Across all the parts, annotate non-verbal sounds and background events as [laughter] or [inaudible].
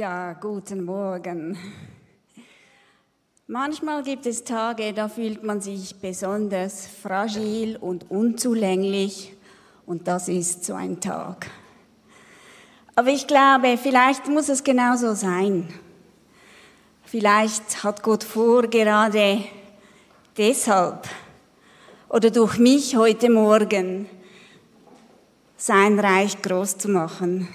Ja, guten Morgen. Manchmal gibt es Tage, da fühlt man sich besonders fragil und unzulänglich und das ist so ein Tag. Aber ich glaube, vielleicht muss es genauso sein. Vielleicht hat Gott vor, gerade deshalb oder durch mich heute Morgen sein Reich groß zu machen.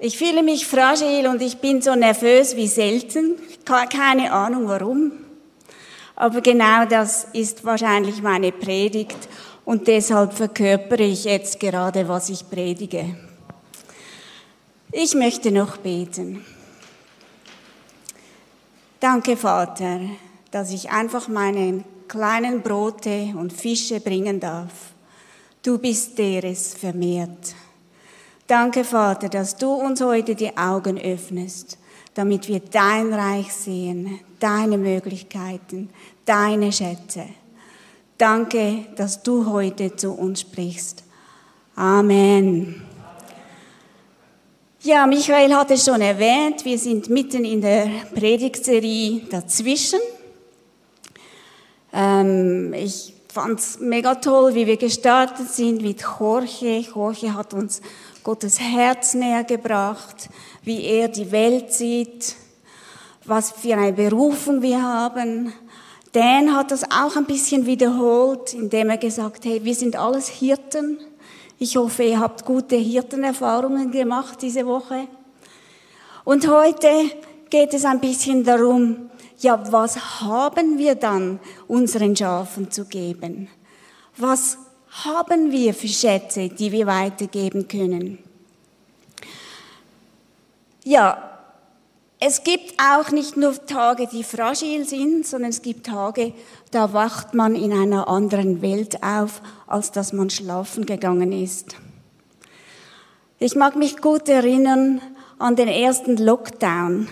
Ich fühle mich fragil und ich bin so nervös wie selten. Keine Ahnung warum. Aber genau das ist wahrscheinlich meine Predigt und deshalb verkörpere ich jetzt gerade, was ich predige. Ich möchte noch beten. Danke, Vater, dass ich einfach meine kleinen Brote und Fische bringen darf. Du bist der es vermehrt. Danke, Vater, dass du uns heute die Augen öffnest, damit wir dein Reich sehen, deine Möglichkeiten, deine Schätze. Danke, dass du heute zu uns sprichst. Amen. Ja, Michael hat es schon erwähnt, wir sind mitten in der Predigtserie dazwischen. Ähm, ich fand es mega toll, wie wir gestartet sind mit Jorge. Jorge hat uns Gottes Herz näher gebracht, wie er die Welt sieht, was für eine Berufung wir haben. Dan hat das auch ein bisschen wiederholt, indem er gesagt, hey, wir sind alles Hirten. Ich hoffe, ihr habt gute Hirtenerfahrungen gemacht diese Woche. Und heute geht es ein bisschen darum, ja, was haben wir dann unseren Schafen zu geben? Was haben wir für Schätze, die wir weitergeben können? Ja, es gibt auch nicht nur Tage, die fragil sind, sondern es gibt Tage, da wacht man in einer anderen Welt auf, als dass man schlafen gegangen ist. Ich mag mich gut erinnern an den ersten Lockdown.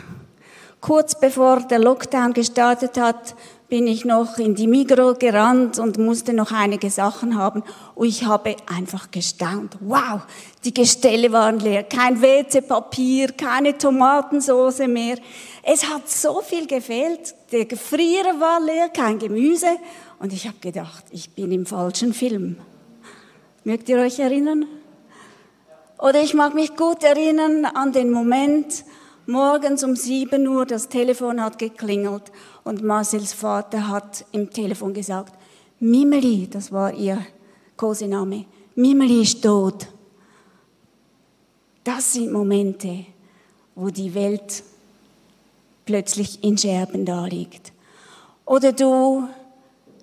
Kurz bevor der Lockdown gestartet hat, bin ich noch in die Migro gerannt und musste noch einige Sachen haben. Und ich habe einfach gestaunt. Wow, die Gestelle waren leer. Kein WC-Papier, keine Tomatensauce mehr. Es hat so viel gefehlt. Der Gefrierer war leer, kein Gemüse. Und ich habe gedacht, ich bin im falschen Film. Mögt ihr euch erinnern? Oder ich mag mich gut erinnern an den Moment, morgens um sieben Uhr, das Telefon hat geklingelt und Marcels Vater hat im Telefon gesagt, Mimeli, das war ihr Kosename, Mimeli ist tot. Das sind Momente, wo die Welt plötzlich in Scherben da liegt. Oder du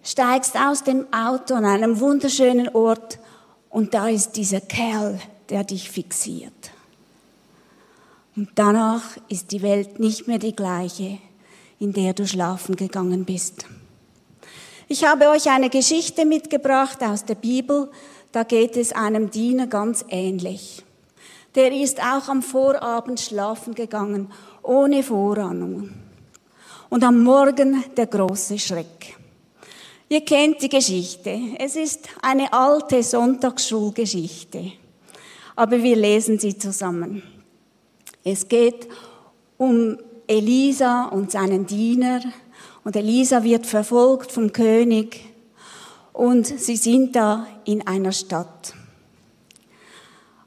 steigst aus dem Auto an einem wunderschönen Ort und da ist dieser Kerl, der dich fixiert. Und danach ist die Welt nicht mehr die gleiche in der du schlafen gegangen bist. Ich habe euch eine Geschichte mitgebracht aus der Bibel, da geht es einem Diener ganz ähnlich. Der ist auch am Vorabend schlafen gegangen, ohne Vorahnung. Und am Morgen der große Schreck. Ihr kennt die Geschichte. Es ist eine alte Sonntagsschulgeschichte. Aber wir lesen sie zusammen. Es geht um Elisa und seinen Diener. Und Elisa wird verfolgt vom König. Und sie sind da in einer Stadt.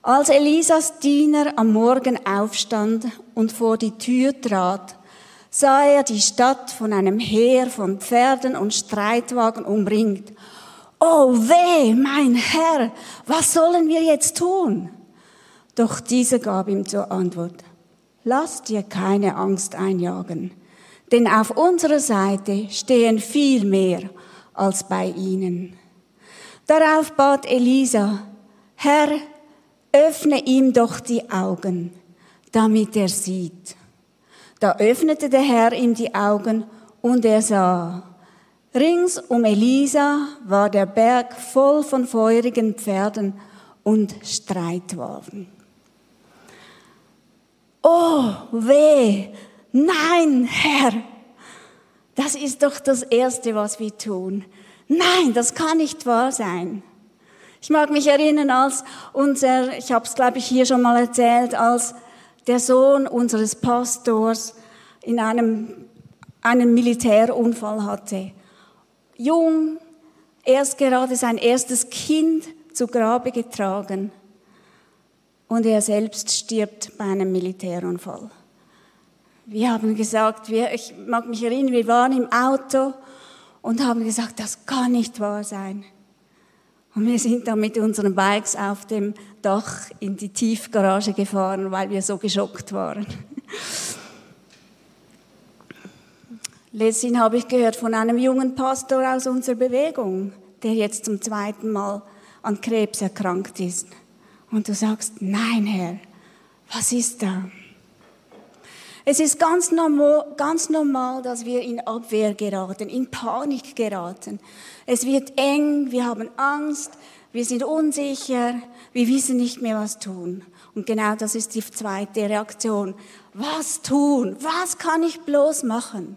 Als Elisas Diener am Morgen aufstand und vor die Tür trat, sah er die Stadt von einem Heer von Pferden und Streitwagen umringt. Oh weh, mein Herr, was sollen wir jetzt tun? Doch dieser gab ihm zur Antwort, Lass dir keine Angst einjagen, denn auf unserer Seite stehen viel mehr als bei ihnen. Darauf bat Elisa, Herr, öffne ihm doch die Augen, damit er sieht. Da öffnete der Herr ihm die Augen und er sah. Rings um Elisa war der Berg voll von feurigen Pferden und Streitwagen. Oh, weh, nein, Herr. Das ist doch das Erste, was wir tun. Nein, das kann nicht wahr sein. Ich mag mich erinnern, als unser, ich habe es glaube ich hier schon mal erzählt, als der Sohn unseres Pastors, in einem, einen Militärunfall hatte. Jung, erst gerade sein erstes Kind zu Grabe getragen und er selbst stirbt bei einem Militärunfall. Wir haben gesagt, wir, ich mag mich erinnern, wir waren im Auto und haben gesagt, das kann nicht wahr sein. Und wir sind dann mit unseren Bikes auf dem Dach in die Tiefgarage gefahren, weil wir so geschockt waren. Letztens habe ich gehört von einem jungen Pastor aus unserer Bewegung, der jetzt zum zweiten Mal an Krebs erkrankt ist. Und du sagst, nein, Herr, was ist da? Es ist ganz normal, ganz normal, dass wir in Abwehr geraten, in Panik geraten. Es wird eng, wir haben Angst, wir sind unsicher, wir wissen nicht mehr, was tun. Und genau das ist die zweite Reaktion. Was tun? Was kann ich bloß machen?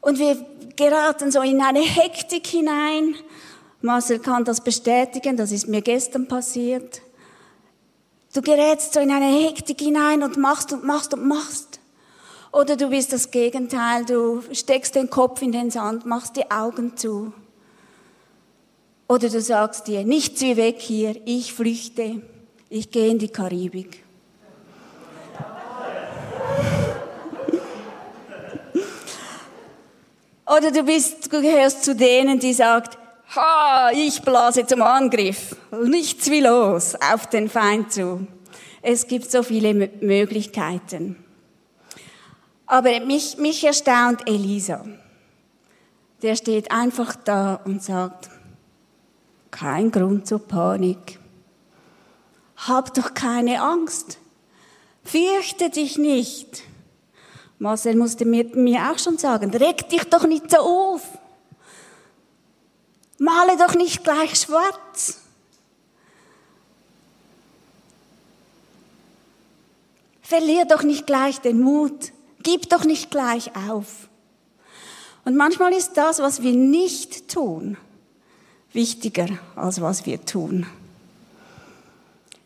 Und wir geraten so in eine Hektik hinein. Marcel kann das bestätigen, das ist mir gestern passiert. Du gerätst so in eine Hektik hinein und machst und machst und machst. Oder du bist das Gegenteil, du steckst den Kopf in den Sand, machst die Augen zu. Oder du sagst dir, nichts wie weg hier, ich flüchte, ich gehe in die Karibik. [laughs] Oder du bist, du gehörst zu denen, die sagt, ha, ich blase zum Angriff. Nichts wie los auf den Feind zu. Es gibt so viele Möglichkeiten. Aber mich, mich erstaunt Elisa. Der steht einfach da und sagt, kein Grund zur Panik. Hab doch keine Angst. Fürchte dich nicht. Marcel musste mir, mir auch schon sagen, reg dich doch nicht so auf. Male doch nicht gleich schwarz. Verlier doch nicht gleich den Mut. Gib doch nicht gleich auf. Und manchmal ist das, was wir nicht tun, wichtiger als was wir tun.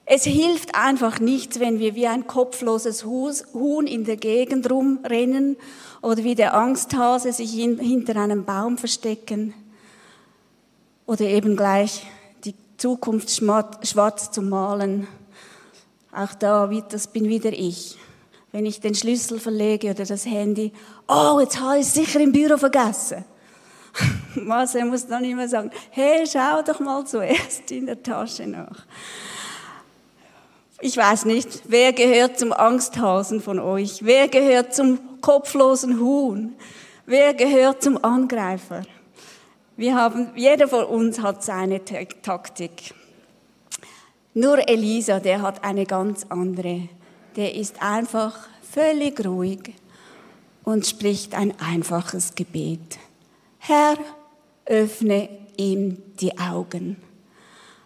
Es hilft einfach nichts, wenn wir wie ein kopfloses Huhn in der Gegend rumrennen oder wie der Angsthase sich hinter einem Baum verstecken oder eben gleich die Zukunft schwarz zu malen. Auch da, das bin wieder ich. Wenn ich den Schlüssel verlege oder das Handy, oh, jetzt habe ich es sicher im Büro vergessen. [laughs] Marcel muss dann immer sagen, hey, schau doch mal zuerst in der Tasche nach. Ich weiß nicht, wer gehört zum Angsthasen von euch? Wer gehört zum kopflosen Huhn? Wer gehört zum Angreifer? Wir haben, jeder von uns hat seine Taktik. Nur Elisa, der hat eine ganz andere. Der ist einfach völlig ruhig und spricht ein einfaches Gebet. Herr, öffne ihm die Augen.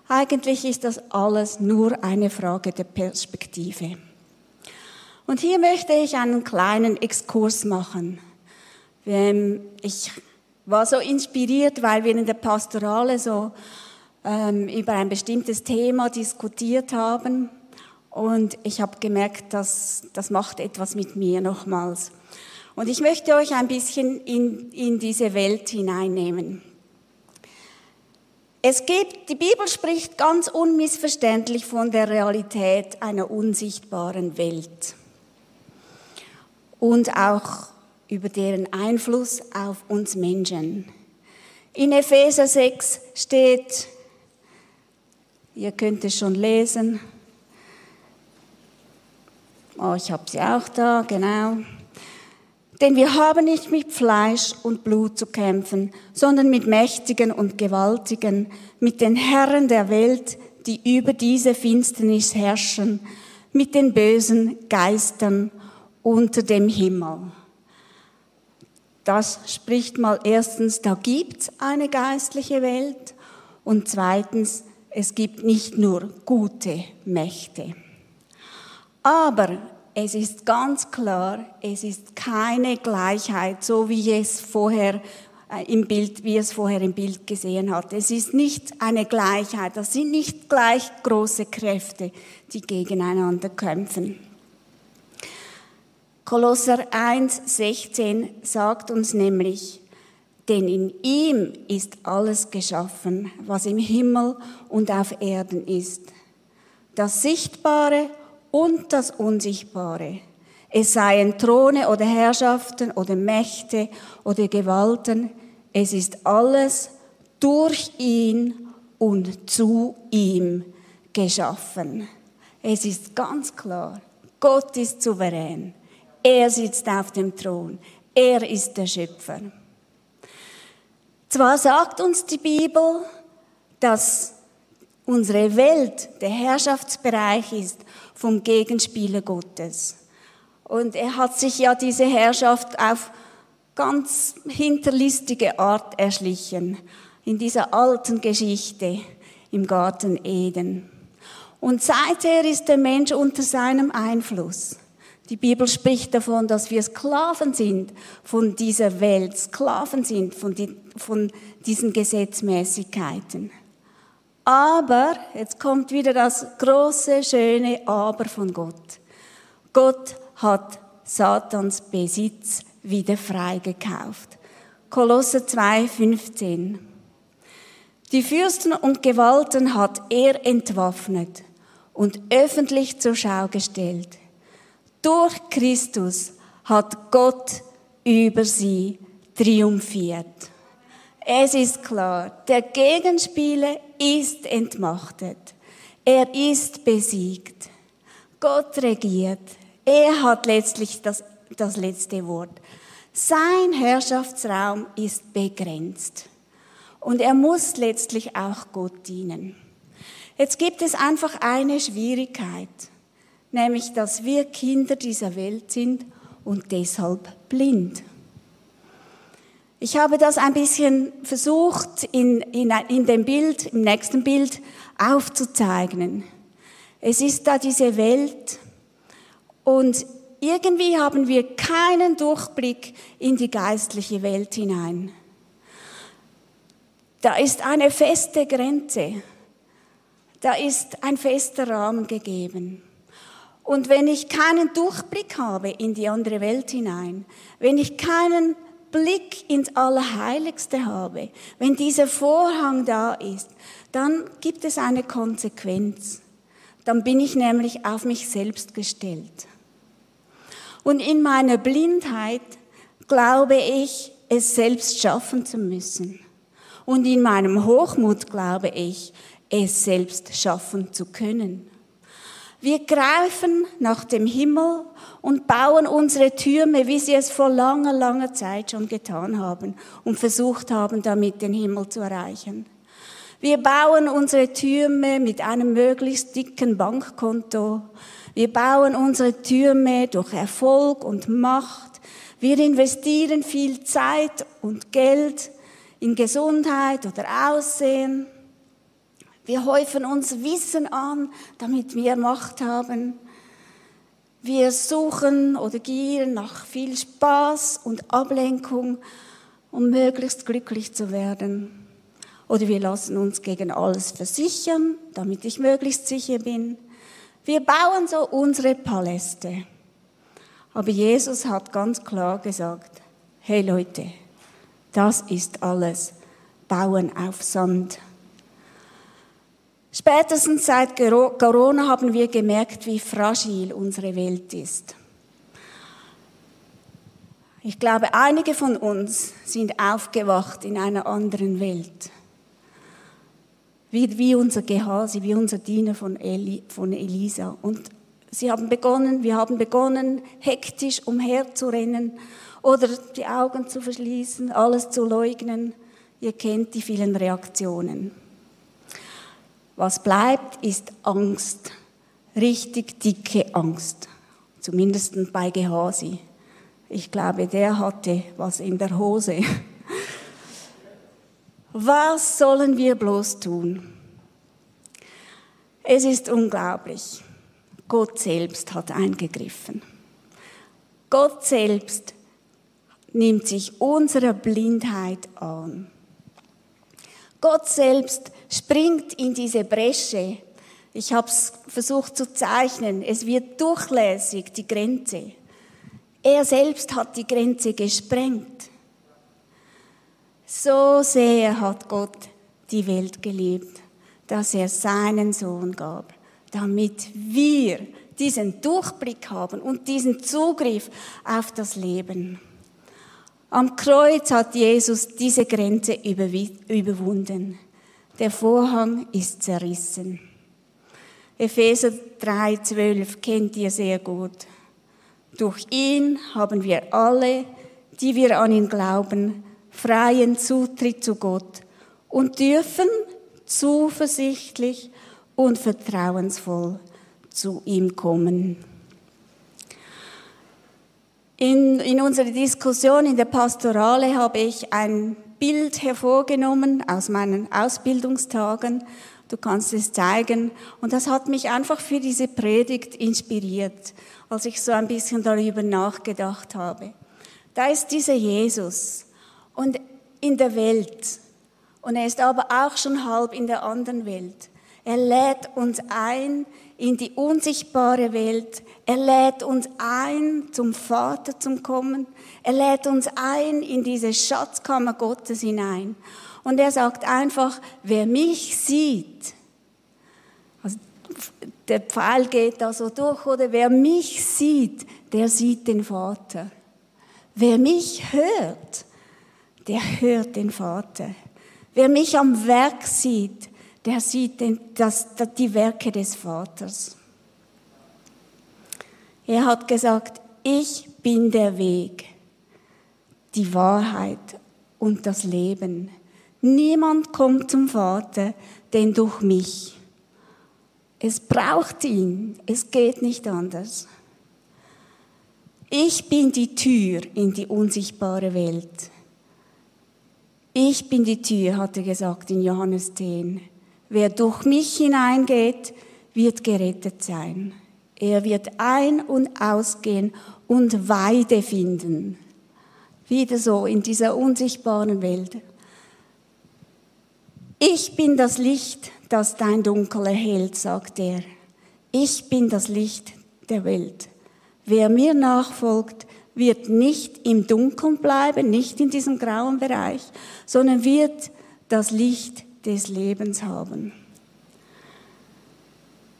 Eigentlich ist das alles nur eine Frage der Perspektive. Und hier möchte ich einen kleinen Exkurs machen. Ich war so inspiriert, weil wir in der Pastorale so ähm, über ein bestimmtes Thema diskutiert haben. Und ich habe gemerkt, dass das macht etwas mit mir nochmals. Und ich möchte euch ein bisschen in, in diese Welt hineinnehmen. Es gibt, die Bibel spricht ganz unmissverständlich von der Realität einer unsichtbaren Welt. Und auch über deren Einfluss auf uns Menschen. In Epheser 6 steht, ihr könnt es schon lesen, oh, ich habe sie auch da, genau. Denn wir haben nicht mit Fleisch und Blut zu kämpfen, sondern mit Mächtigen und Gewaltigen, mit den Herren der Welt, die über diese Finsternis herrschen, mit den bösen Geistern unter dem Himmel. Das spricht mal erstens, da gibt's eine geistliche Welt und zweitens, es gibt nicht nur gute Mächte. Aber es ist ganz klar, es ist keine Gleichheit, so wie es vorher äh, im Bild, wie es vorher im Bild gesehen hat. Es ist nicht eine Gleichheit. Das sind nicht gleich große Kräfte, die gegeneinander kämpfen. Kolosser 1, 16 sagt uns nämlich, denn in ihm ist alles geschaffen, was im Himmel und auf Erden ist. Das Sichtbare und das Unsichtbare. Es seien Throne oder Herrschaften oder Mächte oder Gewalten. Es ist alles durch ihn und zu ihm geschaffen. Es ist ganz klar, Gott ist souverän. Er sitzt auf dem Thron. Er ist der Schöpfer. Zwar sagt uns die Bibel, dass unsere Welt der Herrschaftsbereich ist vom Gegenspieler Gottes. Und er hat sich ja diese Herrschaft auf ganz hinterlistige Art erschlichen in dieser alten Geschichte im Garten Eden. Und seither ist der Mensch unter seinem Einfluss. Die Bibel spricht davon, dass wir Sklaven sind von dieser Welt, Sklaven sind von, die, von diesen Gesetzmäßigkeiten. Aber, jetzt kommt wieder das große, schöne Aber von Gott. Gott hat Satans Besitz wieder freigekauft. Kolosse 2, 15. Die Fürsten und Gewalten hat er entwaffnet und öffentlich zur Schau gestellt. Durch Christus hat Gott über sie triumphiert. Es ist klar, der Gegenspieler ist entmachtet. Er ist besiegt. Gott regiert. Er hat letztlich das, das letzte Wort. Sein Herrschaftsraum ist begrenzt. Und er muss letztlich auch Gott dienen. Jetzt gibt es einfach eine Schwierigkeit nämlich dass wir Kinder dieser Welt sind und deshalb blind. Ich habe das ein bisschen versucht in, in, in dem Bild, im nächsten Bild aufzuzeichnen. Es ist da diese Welt und irgendwie haben wir keinen Durchblick in die geistliche Welt hinein. Da ist eine feste Grenze, da ist ein fester Rahmen gegeben. Und wenn ich keinen Durchblick habe in die andere Welt hinein, wenn ich keinen Blick ins Allerheiligste habe, wenn dieser Vorhang da ist, dann gibt es eine Konsequenz. Dann bin ich nämlich auf mich selbst gestellt. Und in meiner Blindheit glaube ich, es selbst schaffen zu müssen. Und in meinem Hochmut glaube ich, es selbst schaffen zu können. Wir greifen nach dem Himmel und bauen unsere Türme, wie sie es vor langer, langer Zeit schon getan haben und versucht haben, damit den Himmel zu erreichen. Wir bauen unsere Türme mit einem möglichst dicken Bankkonto. Wir bauen unsere Türme durch Erfolg und Macht. Wir investieren viel Zeit und Geld in Gesundheit oder Aussehen. Wir häufen uns Wissen an, damit wir Macht haben. Wir suchen oder gieren nach viel Spaß und Ablenkung, um möglichst glücklich zu werden. Oder wir lassen uns gegen alles versichern, damit ich möglichst sicher bin. Wir bauen so unsere Paläste. Aber Jesus hat ganz klar gesagt, hey Leute, das ist alles Bauen auf Sand. Spätestens seit Corona haben wir gemerkt, wie fragil unsere Welt ist. Ich glaube, einige von uns sind aufgewacht in einer anderen Welt. Wie, wie unser Gehasi, wie unser Diener von, Eli, von Elisa. Und sie haben begonnen, wir haben begonnen, hektisch umherzurennen oder die Augen zu verschließen, alles zu leugnen. Ihr kennt die vielen Reaktionen. Was bleibt, ist Angst. Richtig dicke Angst. Zumindest bei Gehasi. Ich glaube, der hatte was in der Hose. [laughs] Was sollen wir bloß tun? Es ist unglaublich. Gott selbst hat eingegriffen. Gott selbst nimmt sich unserer Blindheit an. Gott selbst springt in diese Bresche. Ich habe es versucht zu zeichnen. Es wird durchlässig, die Grenze. Er selbst hat die Grenze gesprengt. So sehr hat Gott die Welt geliebt, dass er seinen Sohn gab, damit wir diesen Durchblick haben und diesen Zugriff auf das Leben. Am Kreuz hat Jesus diese Grenze überwunden. Der Vorhang ist zerrissen. Epheser 3,12 kennt ihr sehr gut. Durch ihn haben wir alle, die wir an ihn glauben, freien Zutritt zu Gott und dürfen zuversichtlich und vertrauensvoll zu ihm kommen. In, in unserer Diskussion in der Pastorale habe ich ein Bild hervorgenommen aus meinen Ausbildungstagen. Du kannst es zeigen. Und das hat mich einfach für diese Predigt inspiriert, als ich so ein bisschen darüber nachgedacht habe. Da ist dieser Jesus und in der Welt. Und er ist aber auch schon halb in der anderen Welt. Er lädt uns ein in die unsichtbare Welt. Er lädt uns ein, zum Vater zu kommen. Er lädt uns ein in diese Schatzkammer Gottes hinein. Und er sagt einfach, wer mich sieht, also der Pfeil geht da so durch, oder wer mich sieht, der sieht den Vater. Wer mich hört, der hört den Vater. Wer mich am Werk sieht, der sieht den, das, die Werke des Vaters. Er hat gesagt, ich bin der Weg, die Wahrheit und das Leben. Niemand kommt zum Vater, denn durch mich. Es braucht ihn, es geht nicht anders. Ich bin die Tür in die unsichtbare Welt. Ich bin die Tür, hat er gesagt in Johannes 10. Wer durch mich hineingeht, wird gerettet sein. Er wird ein- und ausgehen und Weide finden. Wieder so in dieser unsichtbaren Welt. Ich bin das Licht, das dein Dunkel erhält, sagt er. Ich bin das Licht der Welt. Wer mir nachfolgt, wird nicht im Dunkeln bleiben, nicht in diesem grauen Bereich, sondern wird das Licht des Lebens haben.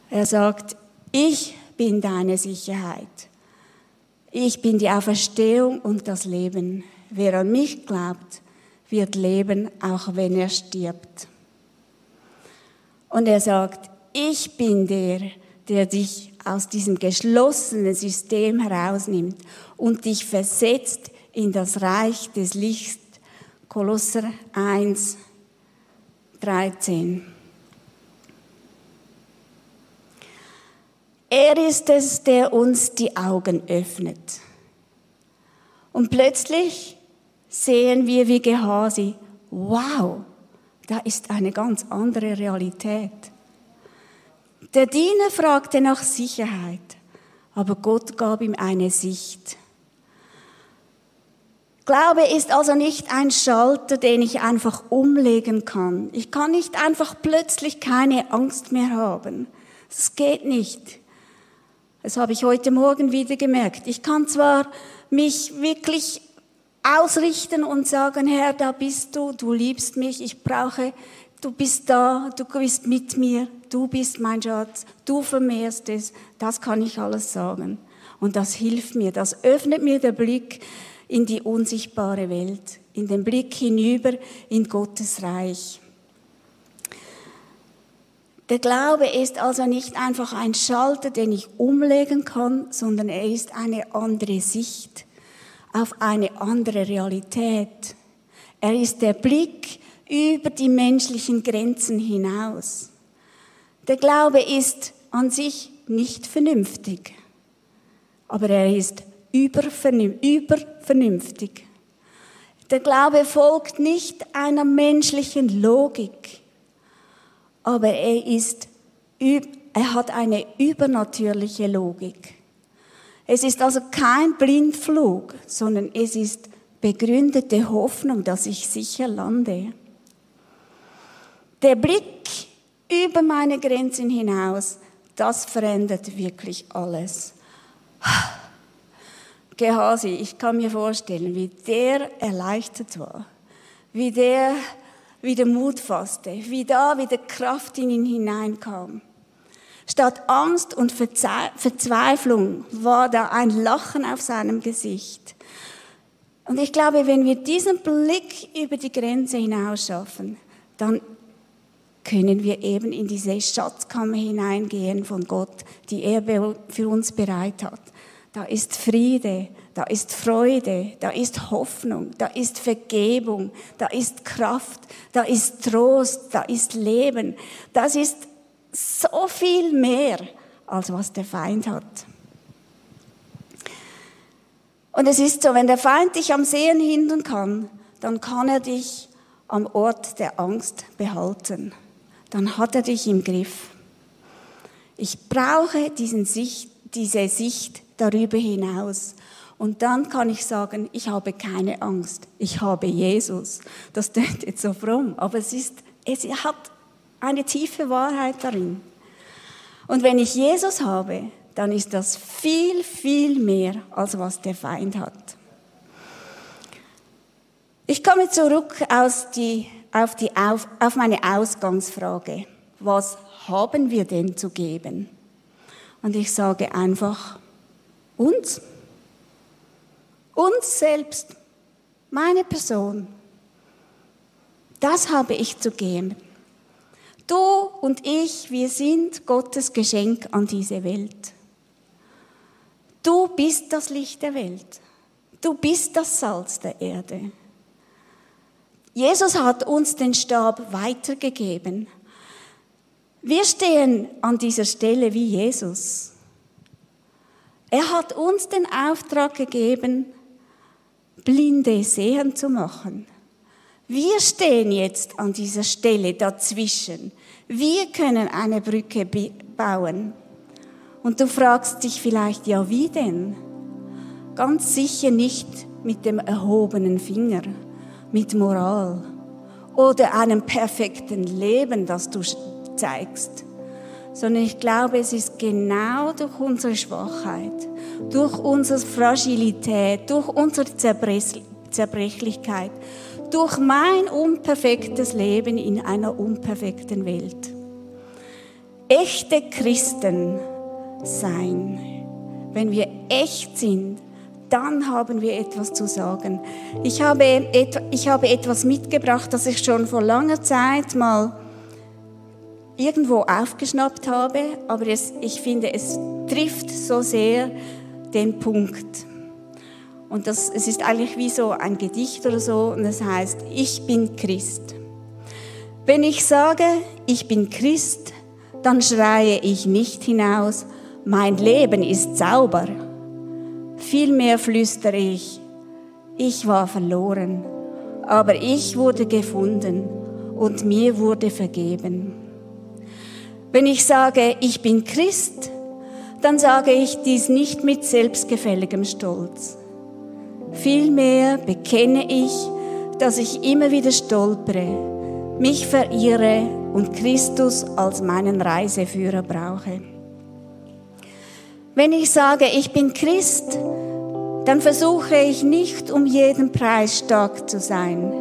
Er sagt, ich bin deine Sicherheit. Ich bin die Auferstehung und das Leben. Wer an mich glaubt, wird leben, auch wenn er stirbt. Und er sagt, ich bin der, der dich aus diesem geschlossenen System herausnimmt und dich versetzt in das Reich des Lichts. Kolosser 1, 13. Er ist es, der uns die Augen öffnet. Und plötzlich sehen wir wie Gehasi, wow, da ist eine ganz andere Realität. Der Diener fragte nach Sicherheit, aber Gott gab ihm eine Sicht. Glaube ist also nicht ein Schalter, den ich einfach umlegen kann. Ich kann nicht einfach plötzlich keine Angst mehr haben. Das geht nicht. Das habe ich heute Morgen wieder gemerkt. Ich kann zwar mich wirklich ausrichten und sagen, Herr, da bist du, du liebst mich, ich brauche, du bist da, du bist mit mir, du bist mein Schatz, du vermehrst es, das kann ich alles sagen. Und das hilft mir, das öffnet mir den Blick in die unsichtbare Welt, in den Blick hinüber in Gottes Reich. Der Glaube ist also nicht einfach ein Schalter, den ich umlegen kann, sondern er ist eine andere Sicht auf eine andere Realität. Er ist der Blick über die menschlichen Grenzen hinaus. Der Glaube ist an sich nicht vernünftig, aber er ist übervernünftig. Der Glaube folgt nicht einer menschlichen Logik, aber er ist, er hat eine übernatürliche Logik. Es ist also kein Blindflug, sondern es ist begründete Hoffnung, dass ich sicher lande. Der Blick über meine Grenzen hinaus, das verändert wirklich alles. Gehasi, ich kann mir vorstellen, wie der erleichtert war, wie der wieder Mut fasste, wie da wieder Kraft in ihn hineinkam. Statt Angst und Verzweiflung war da ein Lachen auf seinem Gesicht. Und ich glaube, wenn wir diesen Blick über die Grenze hinaus schaffen, dann können wir eben in diese Schatzkammer hineingehen von Gott, die er für uns bereit hat. Da ist Friede, da ist Freude, da ist Hoffnung, da ist Vergebung, da ist Kraft, da ist Trost, da ist Leben. Das ist so viel mehr, als was der Feind hat. Und es ist so, wenn der Feind dich am Sehen hindern kann, dann kann er dich am Ort der Angst behalten. Dann hat er dich im Griff. Ich brauche diesen Sicht, diese Sicht darüber hinaus. Und dann kann ich sagen, ich habe keine Angst, ich habe Jesus. Das klingt jetzt so fromm, aber es, ist, es hat eine tiefe Wahrheit darin. Und wenn ich Jesus habe, dann ist das viel, viel mehr, als was der Feind hat. Ich komme zurück die, auf, die, auf, auf meine Ausgangsfrage. Was haben wir denn zu geben? Und ich sage einfach, uns. Uns selbst. Meine Person. Das habe ich zu geben. Du und ich, wir sind Gottes Geschenk an diese Welt. Du bist das Licht der Welt. Du bist das Salz der Erde. Jesus hat uns den Stab weitergegeben. Wir stehen an dieser Stelle wie Jesus. Er hat uns den Auftrag gegeben, Blinde sehen zu machen. Wir stehen jetzt an dieser Stelle dazwischen. Wir können eine Brücke bauen. Und du fragst dich vielleicht, ja, wie denn? Ganz sicher nicht mit dem erhobenen Finger, mit Moral oder einem perfekten Leben, das du zeigst, sondern ich glaube, es ist genau durch unsere Schwachheit, durch unsere Fragilität, durch unsere Zerbrechlichkeit, durch mein unperfektes Leben in einer unperfekten Welt. Echte Christen sein, wenn wir echt sind, dann haben wir etwas zu sagen. Ich habe, ich habe etwas mitgebracht, das ich schon vor langer Zeit mal irgendwo aufgeschnappt habe, aber es, ich finde, es trifft so sehr den Punkt. Und das, es ist eigentlich wie so ein Gedicht oder so, und es heißt, ich bin Christ. Wenn ich sage, ich bin Christ, dann schreie ich nicht hinaus, mein Leben ist sauber. Vielmehr flüstere ich, ich war verloren, aber ich wurde gefunden und mir wurde vergeben. Wenn ich sage, ich bin Christ, dann sage ich dies nicht mit selbstgefälligem Stolz. Vielmehr bekenne ich, dass ich immer wieder stolpere, mich verirre und Christus als meinen Reiseführer brauche. Wenn ich sage, ich bin Christ, dann versuche ich nicht um jeden Preis stark zu sein.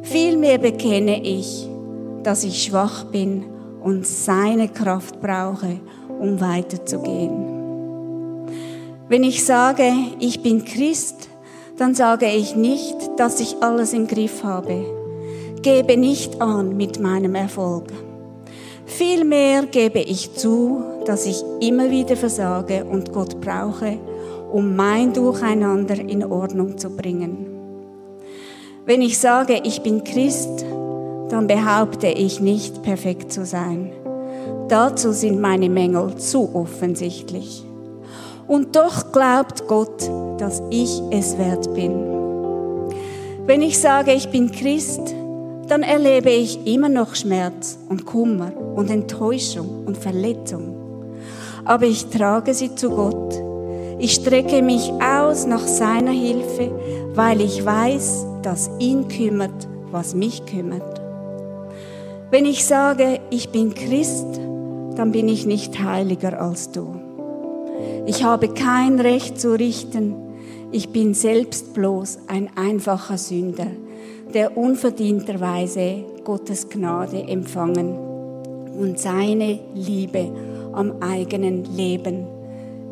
Vielmehr bekenne ich, dass ich schwach bin und seine Kraft brauche, um weiterzugehen. Wenn ich sage, ich bin Christ, dann sage ich nicht, dass ich alles im Griff habe. Gebe nicht an mit meinem Erfolg. Vielmehr gebe ich zu, dass ich immer wieder versage und Gott brauche, um mein Durcheinander in Ordnung zu bringen. Wenn ich sage, ich bin Christ, dann behaupte ich nicht perfekt zu sein. Dazu sind meine Mängel zu offensichtlich. Und doch glaubt Gott, dass ich es wert bin. Wenn ich sage, ich bin Christ, dann erlebe ich immer noch Schmerz und Kummer und Enttäuschung und Verletzung. Aber ich trage sie zu Gott. Ich strecke mich aus nach seiner Hilfe, weil ich weiß, dass ihn kümmert, was mich kümmert. Wenn ich sage, ich bin Christ, dann bin ich nicht heiliger als du. Ich habe kein Recht zu richten, ich bin selbst bloß ein einfacher Sünder, der unverdienterweise Gottes Gnade empfangen und seine Liebe am eigenen Leben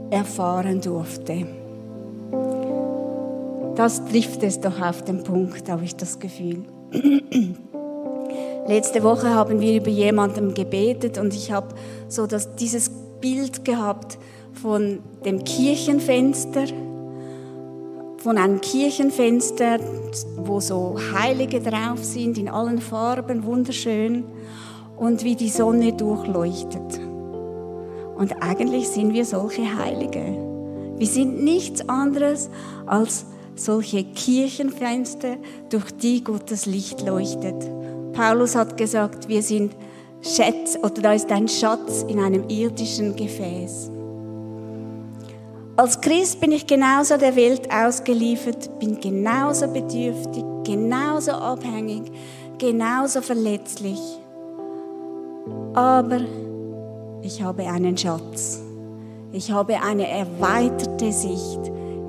erfahren durfte. Das trifft es doch auf den Punkt, habe ich das Gefühl. [clears throat] Letzte Woche haben wir über jemanden gebetet und ich habe so das, dieses Bild gehabt von dem Kirchenfenster, von einem Kirchenfenster, wo so Heilige drauf sind, in allen Farben, wunderschön, und wie die Sonne durchleuchtet. Und eigentlich sind wir solche Heilige. Wir sind nichts anderes als solche Kirchenfenster, durch die Gottes Licht leuchtet. Paulus hat gesagt, wir sind Schätze oder da ist ein Schatz in einem irdischen Gefäß. Als Christ bin ich genauso der Welt ausgeliefert, bin genauso bedürftig, genauso abhängig, genauso verletzlich. Aber ich habe einen Schatz. Ich habe eine erweiterte Sicht.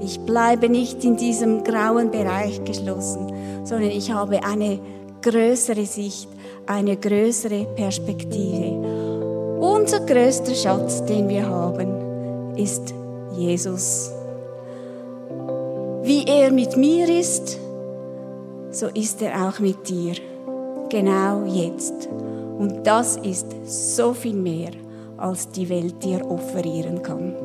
Ich bleibe nicht in diesem grauen Bereich geschlossen, sondern ich habe eine größere Sicht, eine größere Perspektive. Unser größter Schatz, den wir haben, ist Jesus. Wie er mit mir ist, so ist er auch mit dir. Genau jetzt. Und das ist so viel mehr, als die Welt dir offerieren kann.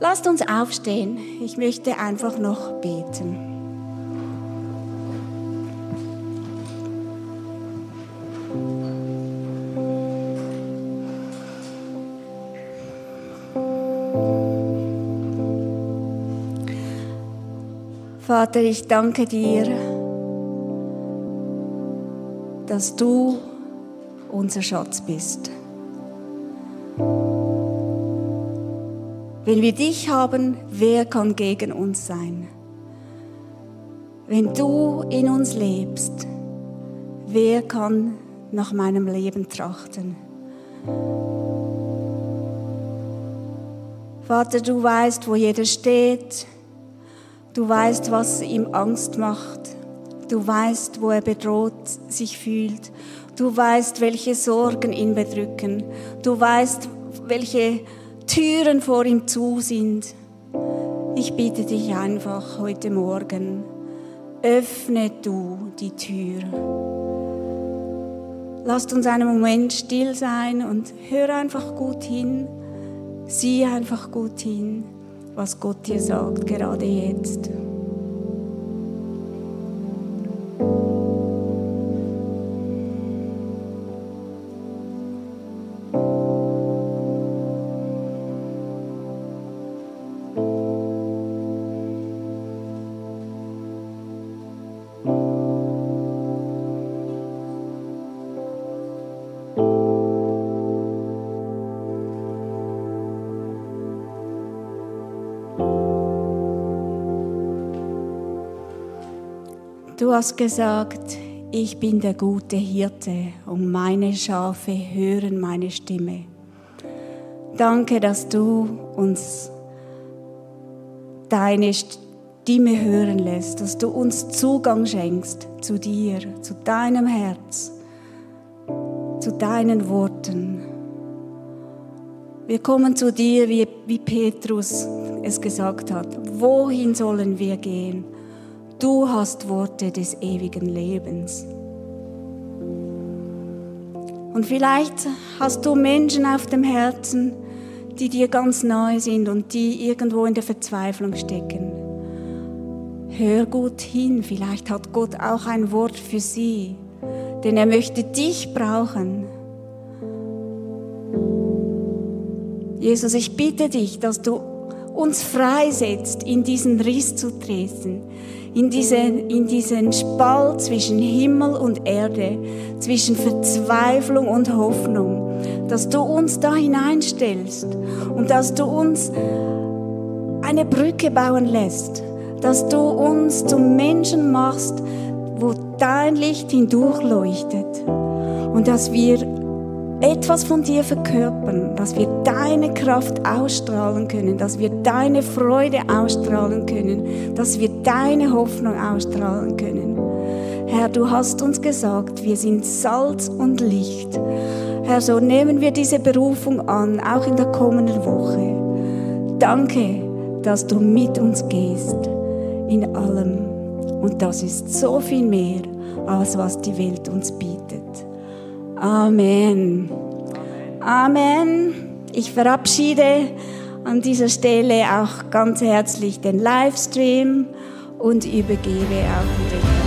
Lasst uns aufstehen. Ich möchte einfach noch beten. Vater, ich danke dir, dass du unser Schatz bist. Wenn wir dich haben, wer kann gegen uns sein? Wenn du in uns lebst, wer kann nach meinem Leben trachten? Vater, du weißt, wo jeder steht. Du weißt, was ihm Angst macht. Du weißt, wo er bedroht sich fühlt. Du weißt, welche Sorgen ihn bedrücken. Du weißt, welche Türen vor ihm zu sind. Ich bitte dich einfach heute Morgen, öffne du die Tür. Lasst uns einen Moment still sein und hör einfach gut hin. Sieh einfach gut hin, was Gott dir sagt, gerade jetzt. Hast gesagt, ich bin der gute Hirte und meine Schafe hören meine Stimme. Danke, dass du uns deine Stimme hören lässt, dass du uns Zugang schenkst zu dir, zu deinem Herz, zu deinen Worten. Wir kommen zu dir, wie, wie Petrus es gesagt hat. Wohin sollen wir gehen? Du hast Worte des ewigen Lebens. Und vielleicht hast du Menschen auf dem Herzen, die dir ganz neu sind und die irgendwo in der Verzweiflung stecken. Hör gut hin, vielleicht hat Gott auch ein Wort für sie, denn er möchte dich brauchen. Jesus, ich bitte dich, dass du uns freisetzt, in diesen Riss zu treten, in diesen, in diesen Spalt zwischen Himmel und Erde, zwischen Verzweiflung und Hoffnung, dass du uns da hineinstellst und dass du uns eine Brücke bauen lässt, dass du uns zum Menschen machst, wo dein Licht hindurchleuchtet und dass wir etwas von dir verkörpern, dass wir deine Kraft ausstrahlen können, dass wir deine Freude ausstrahlen können, dass wir deine Hoffnung ausstrahlen können. Herr, du hast uns gesagt, wir sind Salz und Licht. Herr, so nehmen wir diese Berufung an, auch in der kommenden Woche. Danke, dass du mit uns gehst in allem. Und das ist so viel mehr, als was die Welt uns bietet. Amen. Amen. Ich verabschiede an dieser Stelle auch ganz herzlich den Livestream und übergebe auch den